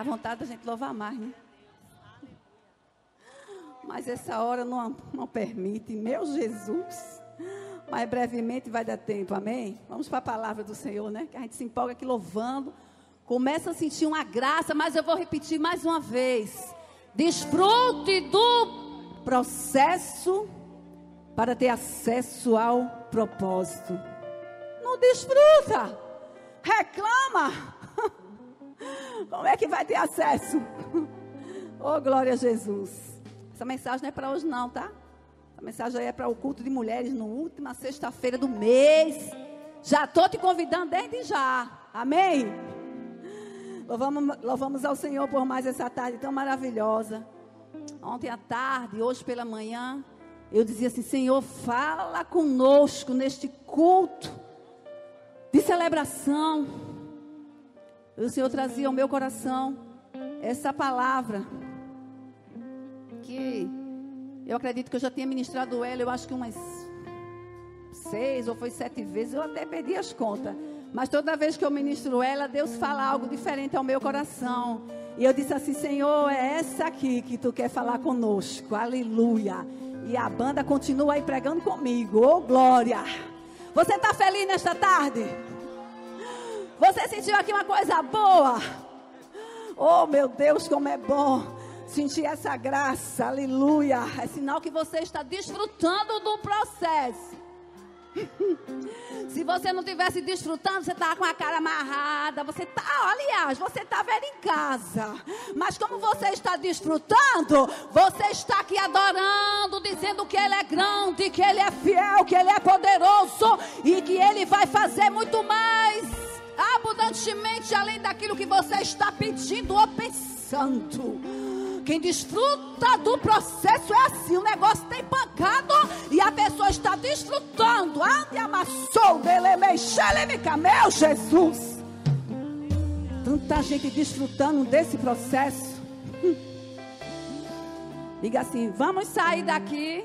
Dá vontade da gente louvar mais, né? Mas essa hora não, não permite, meu Jesus. Mas brevemente vai dar tempo, amém? Vamos para a palavra do Senhor, né? Que a gente se empolga aqui louvando. Começa a sentir uma graça, mas eu vou repetir mais uma vez. Desfrute do processo para ter acesso ao propósito. Não desfruta, reclama. Como é que vai ter acesso? Oh, glória a Jesus. Essa mensagem não é para hoje, não, tá? Essa mensagem aí é para o culto de mulheres no última sexta-feira do mês. Já estou te convidando desde já. Amém? Louvamos, louvamos ao Senhor por mais essa tarde tão maravilhosa. Ontem à tarde, hoje pela manhã, eu dizia assim: Senhor, fala conosco neste culto de celebração. O Senhor trazia ao meu coração essa palavra que eu acredito que eu já tinha ministrado ela, eu acho que umas seis ou foi sete vezes, eu até perdi as contas. Mas toda vez que eu ministro ela, Deus fala algo diferente ao meu coração. E eu disse assim: Senhor, é essa aqui que tu quer falar conosco. Aleluia. E a banda continua aí pregando comigo. Oh, glória. Você está feliz nesta tarde? Você sentiu aqui uma coisa boa? Oh, meu Deus, como é bom sentir essa graça. Aleluia. É sinal que você está desfrutando do processo. Se você não estivesse desfrutando, você estava com a cara amarrada. Você está, aliás, você está velho em casa. Mas como você está desfrutando, você está aqui adorando, dizendo que Ele é grande, que Ele é fiel, que Ele é poderoso e que Ele vai fazer muito mais abundantemente além daquilo que você está pedindo ou pensando. Quem desfruta do processo é assim: o negócio tem pancado e a pessoa está desfrutando. Ande amassou, meu Jesus. Tanta gente desfrutando desse processo. Diga assim: vamos sair daqui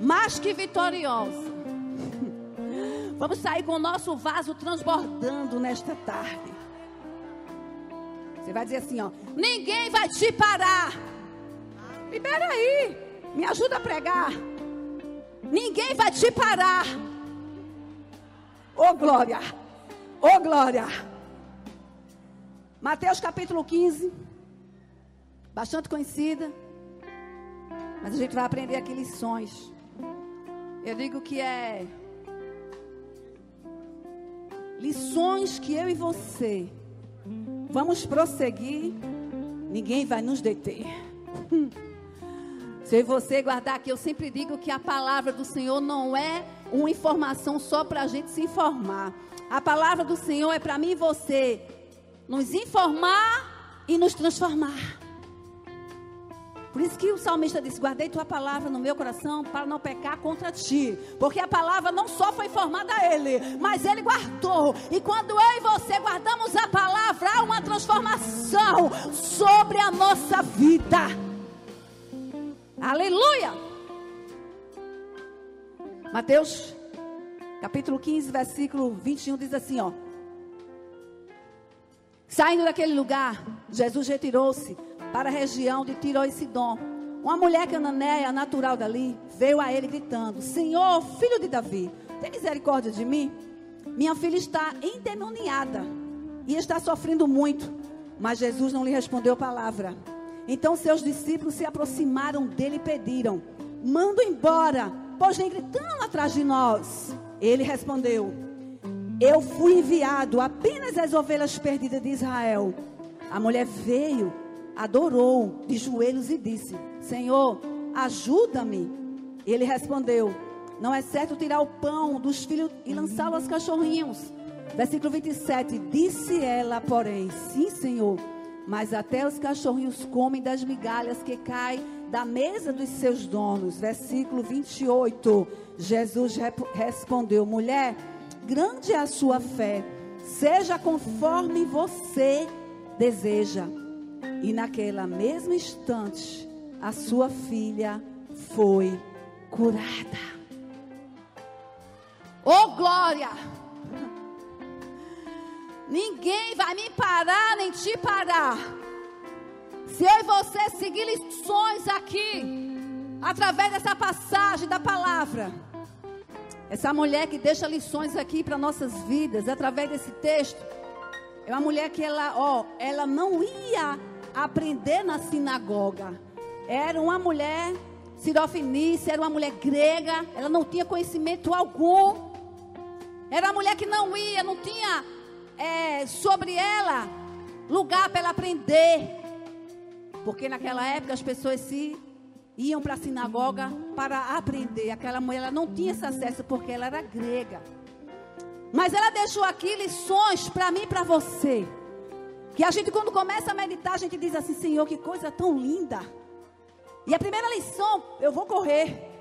mais que vitoriosos. Vamos sair com o nosso vaso transbordando nesta tarde. Você vai dizer assim, ó: Ninguém vai te parar. Libera aí. Me ajuda a pregar. Ninguém vai te parar. Ô oh, glória. Ô oh, glória. Mateus capítulo 15. Bastante conhecida. Mas a gente vai aprender aqui lições. Eu digo que é lições que eu e você Vamos prosseguir. Ninguém vai nos deter. Se você guardar aqui, eu sempre digo que a palavra do Senhor não é uma informação só para a gente se informar. A palavra do Senhor é para mim e você nos informar e nos transformar. Por isso que o salmista disse: Guardei tua palavra no meu coração para não pecar contra ti. Porque a palavra não só foi formada a ele, mas ele guardou. E quando eu e você guardamos a palavra, há uma transformação sobre a nossa vida. Aleluia! Mateus capítulo 15, versículo 21 diz assim: Ó. Saindo daquele lugar, Jesus retirou-se para a região de Tiro e Sidom. Uma mulher cananeia, natural dali, veio a ele gritando: Senhor, filho de Davi, tem misericórdia de mim? Minha filha está endemoniada e está sofrendo muito. Mas Jesus não lhe respondeu palavra. Então seus discípulos se aproximaram dele e pediram: Manda embora, pois vem gritando atrás de nós. Ele respondeu: Eu fui enviado apenas às ovelhas perdidas de Israel. A mulher veio adorou de joelhos e disse: Senhor, ajuda-me. Ele respondeu: Não é certo tirar o pão dos filhos e lançá-lo aos cachorrinhos. Versículo 27. Disse ela, porém: Sim, Senhor, mas até os cachorrinhos comem das migalhas que caem da mesa dos seus donos. Versículo 28. Jesus respondeu: Mulher, grande é a sua fé, seja conforme você deseja. E naquela mesmo instante, a sua filha foi curada. Oh glória! Ninguém vai me parar nem te parar. Se eu e você seguir lições aqui, através dessa passagem da palavra, essa mulher que deixa lições aqui para nossas vidas, através desse texto, é uma mulher que ela, ó, ela não ia aprender na sinagoga. Era uma mulher sirofenícia, era uma mulher grega, ela não tinha conhecimento algum. Era uma mulher que não ia, não tinha é, sobre ela lugar para ela aprender. Porque naquela época as pessoas se iam para a sinagoga para aprender. Aquela mulher ela não tinha esse acesso porque ela era grega. Mas ela deixou aqui lições para mim e para você. Que a gente, quando começa a meditar, a gente diz assim: Senhor, que coisa tão linda. E a primeira lição, eu vou correr.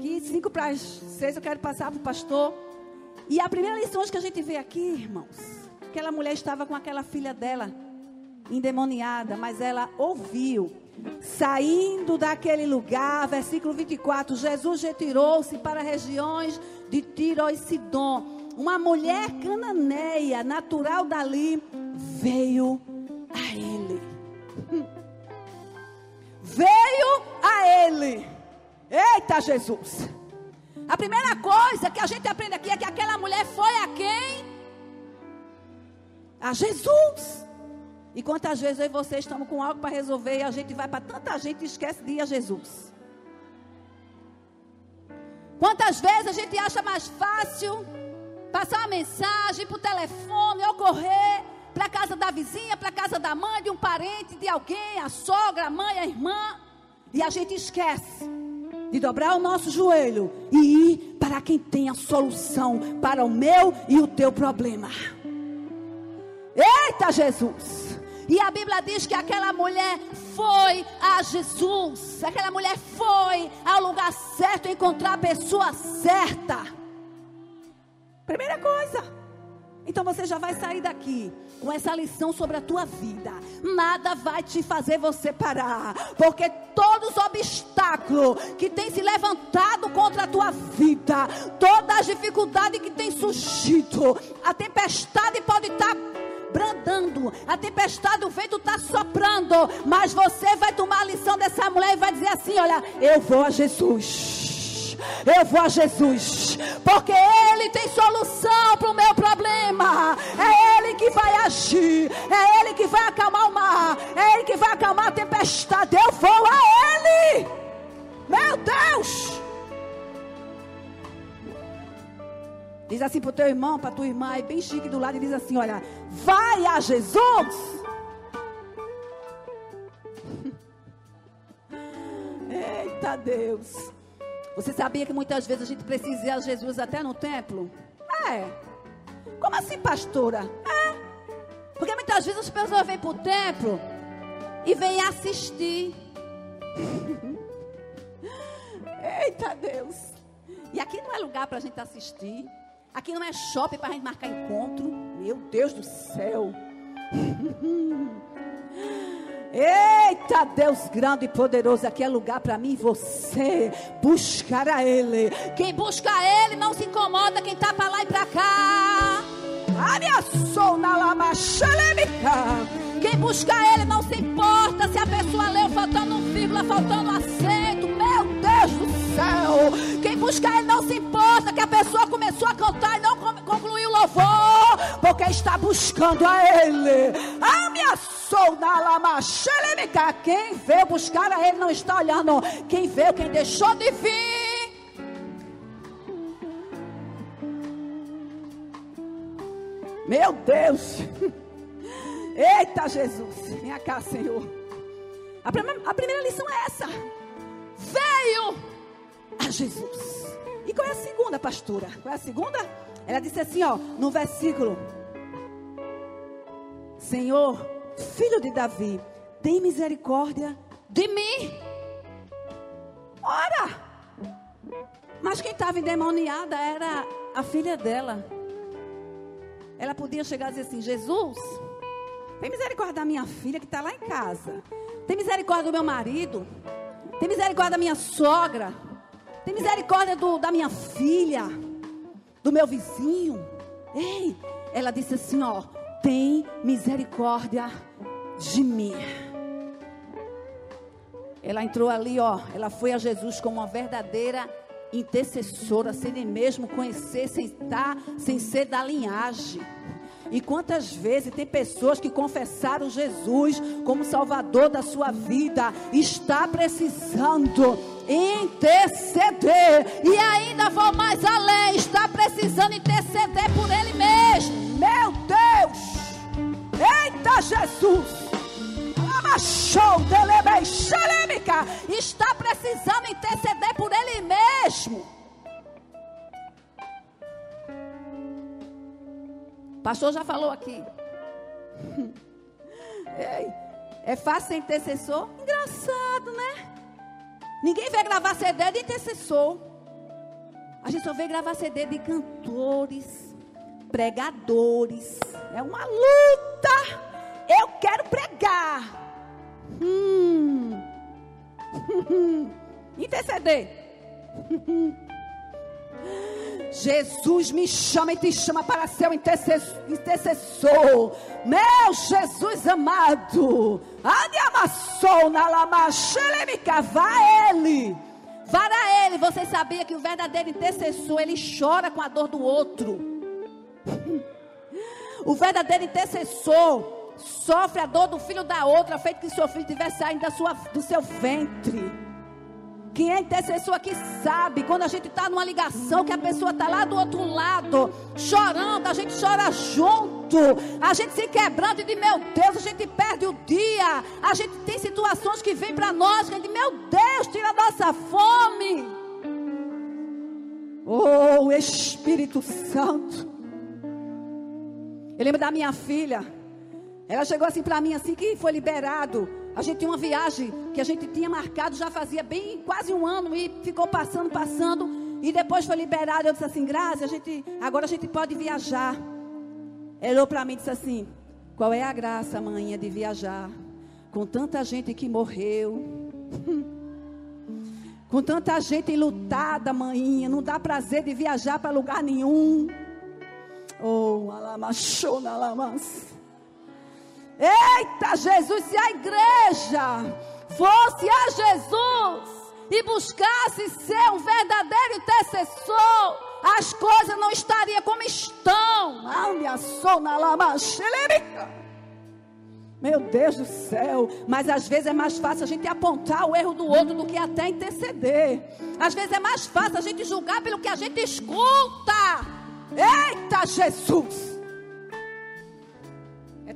Que cinco para as seis eu quero passar para o pastor. E a primeira lição que a gente vê aqui, irmãos, aquela mulher estava com aquela filha dela endemoniada, mas ela ouviu. Saindo daquele lugar, versículo 24, Jesus retirou-se para regiões de Tiro e Sidom. Uma mulher cananeia, natural dali, veio a ele. Veio a ele. Eita Jesus. A primeira coisa que a gente aprende aqui é que aquela mulher foi a quem? A Jesus. E quantas vezes eu e você estamos com algo para resolver e a gente vai para tanta gente e esquece de ir a Jesus? Quantas vezes a gente acha mais fácil passar uma mensagem por telefone ou correr para a casa da vizinha, para a casa da mãe, de um parente, de alguém, a sogra, a mãe, a irmã, e a gente esquece de dobrar o nosso joelho e ir para quem tem a solução para o meu e o teu problema. Eita Jesus! E a Bíblia diz que aquela mulher foi a Jesus. Aquela mulher foi ao lugar certo encontrar a pessoa certa. Primeira coisa. Então você já vai sair daqui com essa lição sobre a tua vida. Nada vai te fazer você parar, porque todos os obstáculos que tem se levantado contra a tua vida, todas as dificuldades que tem surgido, a tempestade pode estar brandando, a tempestade, o vento está soprando, mas você vai tomar a lição dessa mulher e vai dizer assim: Olha, eu vou a Jesus. Eu vou a Jesus, porque Ele tem solução para o meu problema. É Ele que vai agir, é Ele que vai acalmar o mar, é Ele que vai acalmar a tempestade. Eu vou a Ele, meu Deus. Diz assim para o teu irmão, para tua irmã, é bem chique do lado, e diz assim: Olha, vai a Jesus. Eita Deus. Você sabia que muitas vezes a gente precisa ir a Jesus até no templo? É. Como assim, pastora? É. Porque muitas vezes as pessoas vêm para o templo e vêm assistir. Eita Deus. E aqui não é lugar para a gente assistir. Aqui não é shopping para a gente marcar encontro. Meu Deus do céu. Eita Deus grande e poderoso, aqui é lugar para mim e você buscar a Ele. Quem busca a Ele não se incomoda, quem está para lá e para cá. Quem busca Ele não se importa se a pessoa leu faltando um vírgula, faltando acento. Céu. Quem busca Ele não se importa que a pessoa começou a cantar e não concluiu o louvor, porque está buscando a Ele. Ameaçou na lama xeremica. Quem veio buscar a Ele não está olhando. Quem veio, quem deixou de vir. Meu Deus. Eita Jesus. Vem cá, Senhor. A primeira, a primeira lição é essa. Veio a Jesus. E qual é a segunda, pastora? Qual é a segunda? Ela disse assim, ó, no versículo: Senhor, filho de Davi, tem misericórdia de mim. Ora! Mas quem estava endemoniada era a filha dela. Ela podia chegar e dizer assim: Jesus, tem misericórdia da minha filha que está lá em casa. Tem misericórdia do meu marido. Tem misericórdia da minha sogra. Tem misericórdia do, da minha filha. Do meu vizinho. Ei, ela disse assim: ó, tem misericórdia de mim. Ela entrou ali, ó. Ela foi a Jesus como uma verdadeira intercessora, sem nem mesmo conhecer, sem estar, sem ser da linhagem. E quantas vezes tem pessoas que confessaram Jesus como Salvador da sua vida, está precisando interceder. E ainda vou mais além, está precisando interceder por ele mesmo. Meu Deus! Eita Jesus! Está precisando interceder por ele mesmo. O pastor já falou aqui. É fácil ser intercessor? Engraçado, né? Ninguém vê gravar CD de intercessor. A gente só vê gravar CD de cantores, pregadores. É uma luta. Eu quero pregar. Hum. Interceder. Jesus me chama e te chama para ser um intercessor. Meu Jesus amado. Adiamassou na lama, vá ele. Vá a ele. Você sabia que o verdadeiro intercessor, ele chora com a dor do outro. O verdadeiro intercessor sofre a dor do filho da outra, feito que seu filho estiver saindo da sua, do seu ventre. Quem é intercessor aqui sabe, quando a gente está numa ligação, que a pessoa está lá do outro lado, chorando, a gente chora junto, a gente se quebrando e diz, meu Deus, a gente perde o dia, a gente tem situações que vêm para nós, que diz, meu Deus, tira a nossa fome. Oh, Espírito Santo. Eu lembro da minha filha, ela chegou assim para mim, assim que foi liberado. A gente tinha uma viagem que a gente tinha marcado já fazia bem quase um ano e ficou passando, passando. E depois foi liberado. Eu disse assim, Grazi, a gente, agora a gente pode viajar. Ela olhou para mim e disse assim: Qual é a graça, mãe, de viajar? Com tanta gente que morreu. Com tanta gente lutada, mãinha. Não dá prazer de viajar para lugar nenhum. Oh, alamachona, alamas. Eita, Jesus, se a igreja fosse a Jesus e buscasse ser um verdadeiro intercessor, as coisas não estariam como estão. Meu Deus do céu, mas às vezes é mais fácil a gente apontar o erro do outro do que até interceder. Às vezes é mais fácil a gente julgar pelo que a gente escuta. Eita, Jesus!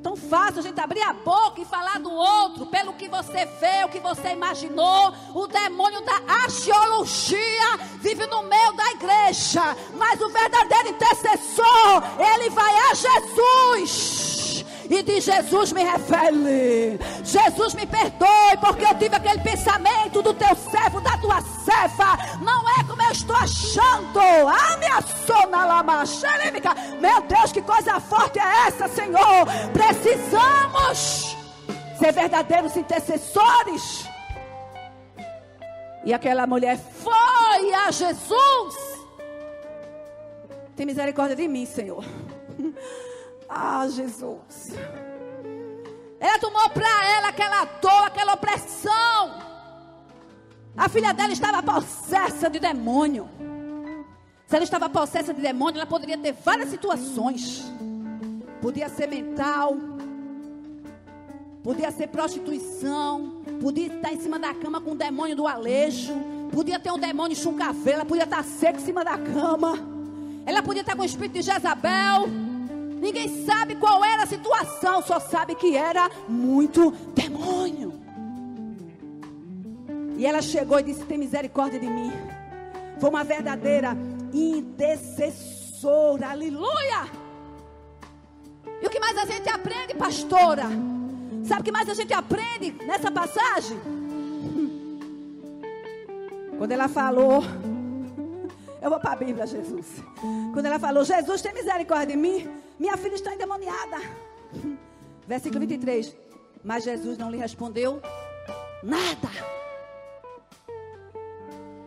Tão fácil a gente abrir a boca e falar do outro, pelo que você vê, o que você imaginou. O demônio da arqueologia vive no meio da igreja. Mas o verdadeiro intercessor, ele vai a Jesus e diz: Jesus me revele, Jesus me perdoe, porque eu tive aquele pensamento do teu servo, da tua serva, não é como eu estou achando. A minha sona lama xerêmica, meu Deus, que coisa forte é essa, Senhor? Precisamos ser verdadeiros intercessores. E aquela mulher foi a Jesus. Tem misericórdia de mim, Senhor. Ah, Jesus. Ela tomou para ela aquela dor, aquela opressão. A filha dela estava possessa de demônio. Se ela estava possessa de demônio, ela poderia ter várias situações. Podia ser mental, podia ser prostituição, podia estar em cima da cama com o demônio do alejo, podia ter um demônio chuncaveira, podia estar seco em cima da cama. Ela podia estar com o espírito de Jezabel. Ninguém sabe qual era a situação, só sabe que era muito demônio. E ela chegou e disse: Tem misericórdia de mim. Foi uma verdadeira intercessora. Aleluia! E o que mais a gente aprende, pastora? Sabe o que mais a gente aprende nessa passagem? Quando ela falou, eu vou para a Bíblia, Jesus. Quando ela falou, Jesus tem misericórdia de mim, minha filha está endemoniada. Versículo 23. Mas Jesus não lhe respondeu nada.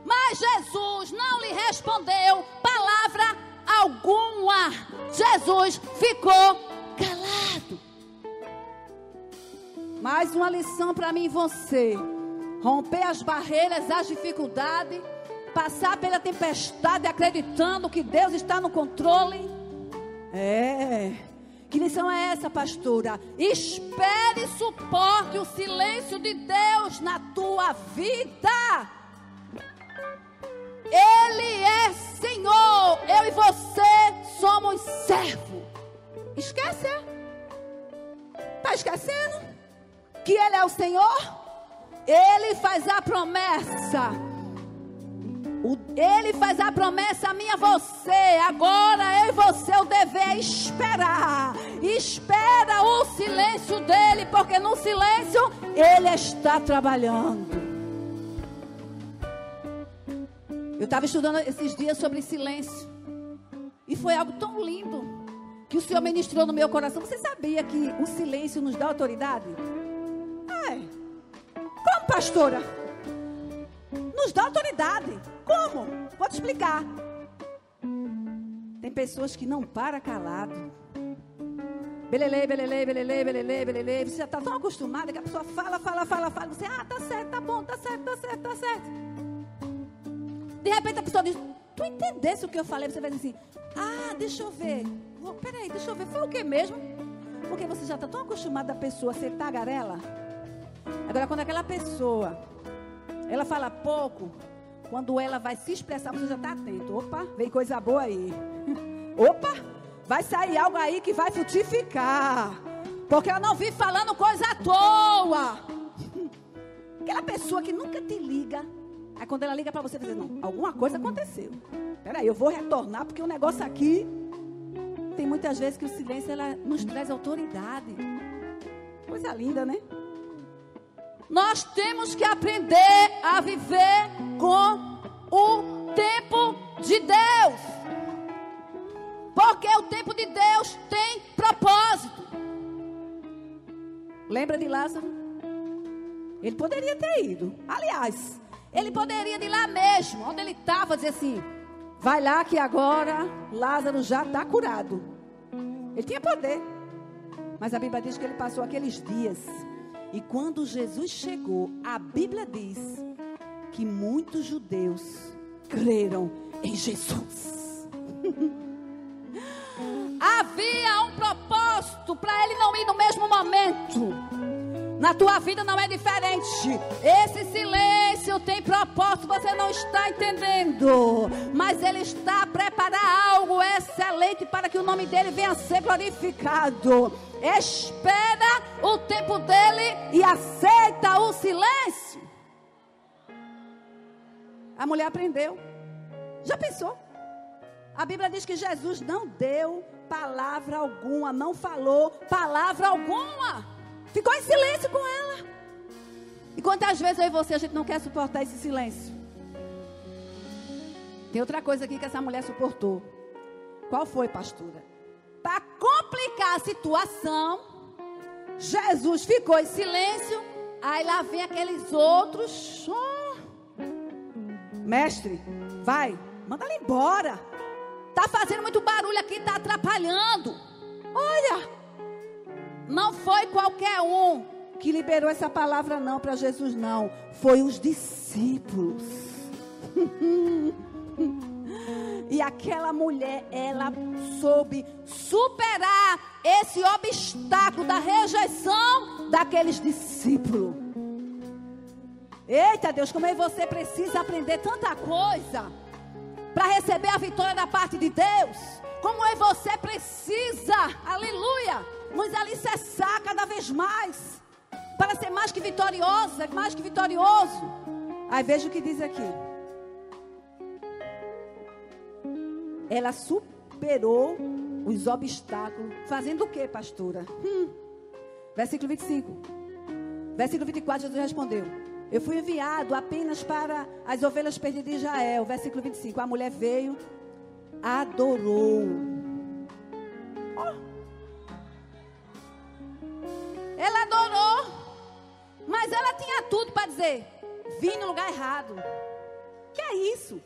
Mas Jesus não lhe respondeu palavra alguma. Jesus ficou calado. Mais uma lição para mim e você. Romper as barreiras, as dificuldades, passar pela tempestade acreditando que Deus está no controle. É. Que lição é essa, pastora? Espere e suporte o silêncio de Deus na tua vida. Ele é Senhor. Eu e você somos servo. Esquece? Está esquecendo? Que Ele é o Senhor? Ele faz a promessa. Ele faz a promessa a mim e a você. Agora eu e você, o dever é esperar. Espera o silêncio dele, porque no silêncio ele está trabalhando. Eu estava estudando esses dias sobre silêncio. E foi algo tão lindo que o Senhor ministrou no meu coração. Você sabia que o silêncio nos dá autoridade? É. Como, pastora? Nos dá autoridade. Como? Vou te explicar. Tem pessoas que não param calado. Belelei, belelei, belelei, belelei, belelei. Você já está tão acostumado que a pessoa fala, fala, fala, fala. Você, ah, tá certo, tá bom, tá certo, tá certo, tá certo. De repente a pessoa diz: Tu entendesse o que eu falei? Você vai dizer assim: Ah, deixa eu ver. Peraí, deixa eu ver. Foi o que mesmo? Porque você já está tão acostumado a pessoa ser tagarela. Agora, quando aquela pessoa ela fala pouco, quando ela vai se expressar, você já está atento. Opa, vem coisa boa aí. Opa, vai sair algo aí que vai frutificar. Porque eu não vi falando coisa à toa. Aquela pessoa que nunca te liga, Aí quando ela liga para você, você diz, não, alguma coisa aconteceu. Peraí, eu vou retornar, porque o negócio aqui. Tem muitas vezes que o silêncio ela nos traz autoridade. Coisa linda, né? Nós temos que aprender a viver com o tempo de Deus. Porque o tempo de Deus tem propósito. Lembra de Lázaro? Ele poderia ter ido. Aliás, ele poderia ir lá mesmo, onde ele estava, dizer assim: vai lá que agora Lázaro já está curado. Ele tinha poder. Mas a Bíblia diz que ele passou aqueles dias. E quando Jesus chegou, a Bíblia diz que muitos judeus creram em Jesus. Havia um propósito para ele não ir no mesmo momento. Na tua vida não é diferente. Esse silêncio tem propósito, você não está entendendo. Mas ele está a preparar algo excelente para que o nome dele venha a ser glorificado. Espera o tempo dele e aceita o silêncio. A mulher aprendeu. Já pensou? A Bíblia diz que Jesus não deu palavra alguma, não falou palavra alguma. Ficou em silêncio com ela. E quantas vezes eu e você a gente não quer suportar esse silêncio? Tem outra coisa aqui que essa mulher suportou. Qual foi, pastora? Para complicar a situação, Jesus ficou em silêncio. Aí lá vem aqueles outros. Oh, mestre, vai, manda ela embora. Tá fazendo muito barulho aqui, tá atrapalhando. Olha, não foi qualquer um que liberou essa palavra não para Jesus não, foi os discípulos. e aquela mulher, ela soube superar esse obstáculo da rejeição daqueles discípulos. Eita Deus, como é que você precisa aprender tanta coisa para receber a vitória da parte de Deus. Como é que você precisa, aleluia, nos alicerçar cada vez mais. Para ser mais que vitoriosa, mais que vitorioso. Aí veja o que diz aqui. Ela superou os obstáculos. Fazendo o que, pastora? Hum. Versículo 25. Versículo 24, Jesus respondeu: Eu fui enviado apenas para as ovelhas perdidas de Israel. Versículo 25. A mulher veio, adorou. Oh. Ela adorou. Mas ela tinha tudo para dizer: vim no lugar errado. Que é isso?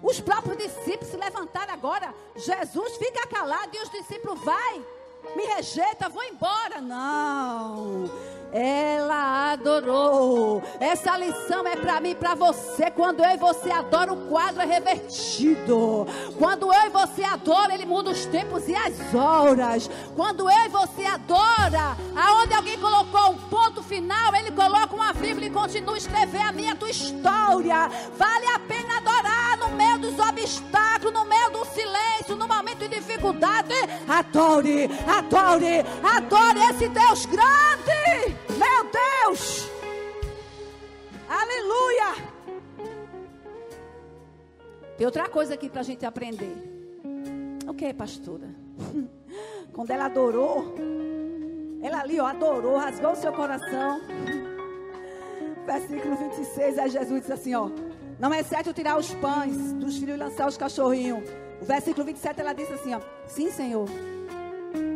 Os próprios discípulos se levantaram agora. Jesus fica calado e os discípulos vai, me rejeita, vou embora. Não. Ela adorou. Essa lição é para mim e para você. Quando eu e você adora, o quadro é revertido. Quando eu e você adora, ele muda os tempos e as horas. Quando eu e você adora, aonde alguém colocou um ponto final, ele coloca uma vírgula e continua a escrever a minha tua história. Vale a pena adorar no meio dos obstáculos, no meio dificuldade. Adore, adore, adore esse Deus grande. Meu Deus! Aleluia! Tem outra coisa aqui para a gente aprender. O que, pastora? Quando ela adorou, ela ali, ó, adorou, rasgou o seu coração. Versículo 26, aí Jesus disse assim, ó. Não é certo tirar os pães dos filhos e lançar os cachorrinhos. O versículo 27, ela disse assim, ó. Sim, Senhor.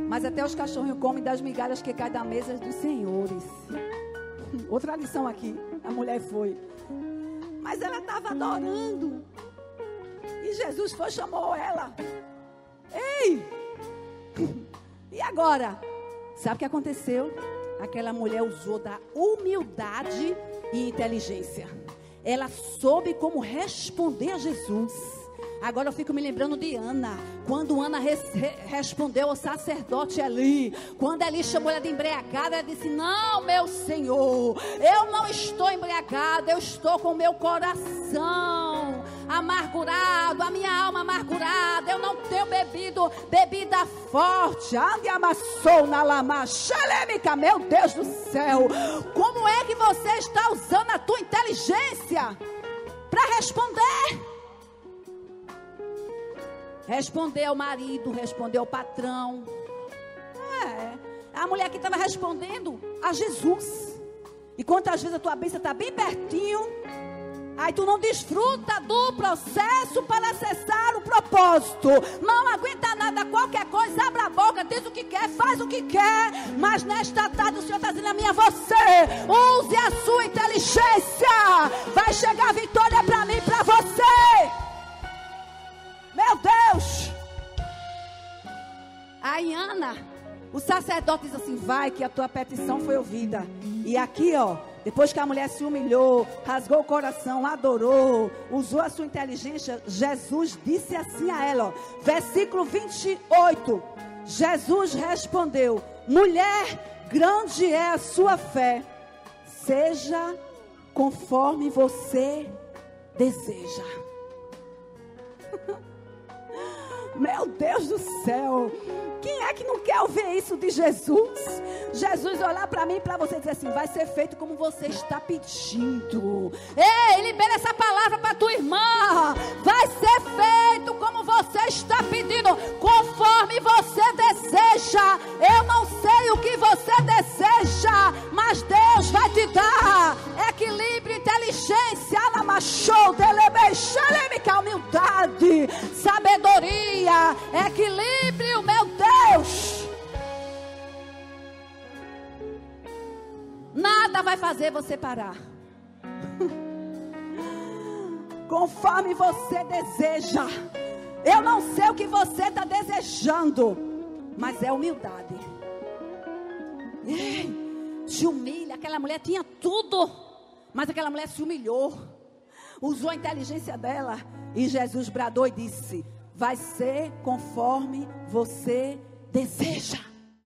Mas até os cachorrinhos comem das migalhas que caem da mesa dos senhores. Outra lição aqui. A mulher foi. Mas ela estava adorando. E Jesus foi chamou ela. Ei! E agora? Sabe o que aconteceu? Aquela mulher usou da humildade e inteligência. Ela soube como responder a Jesus. Agora eu fico me lembrando de Ana. Quando Ana re, respondeu ao sacerdote Eli. Quando Eli chamou ela de embriagada, ela disse: Não, meu senhor, eu não estou embriagada, eu estou com o meu coração amargurado, a minha alma amargurada. Eu não tenho bebido bebida forte. Ande amassou na lama. Xelemica, meu Deus do céu. Como é que você está usando a tua inteligência para responder? Responder ao marido, responder ao patrão. É. A mulher que estava respondendo a Jesus. E quantas vezes a tua bênção está bem pertinho. Aí tu não desfruta do processo para acessar o propósito. Não aguenta nada, qualquer coisa, abre a boca, diz o que quer, faz o que quer. Mas nesta tarde o Senhor está dizendo a mim, a você, use a sua inteligência. Vai chegar vitória para mim, para você. Meu Deus! Aí Ana, o sacerdote diz assim: vai, que a tua petição foi ouvida. E aqui, ó, depois que a mulher se humilhou, rasgou o coração, adorou, usou a sua inteligência, Jesus disse assim a ela, ó, versículo 28. Jesus respondeu: Mulher, grande é a sua fé, seja conforme você deseja. Meu Deus do céu. Quem é que não quer ouvir isso de Jesus? Jesus olhar para mim e para você e dizer assim: vai ser feito como você está pedindo. Ei, libera essa palavra para tua irmã. Vai ser feito como você está pedindo, conforme você deseja. Eu não sei o que você deseja, mas Deus vai te dar equilíbrio, inteligência, alamachou, delebeixalemica, humildade, sabedoria, equilíbrio, meu Deus. Nada vai fazer você parar. Conforme você deseja. Eu não sei o que você está desejando, mas é humildade. Ei, te humilha. Aquela mulher tinha tudo, mas aquela mulher se humilhou. Usou a inteligência dela. E Jesus bradou e disse: Vai ser conforme você deseja.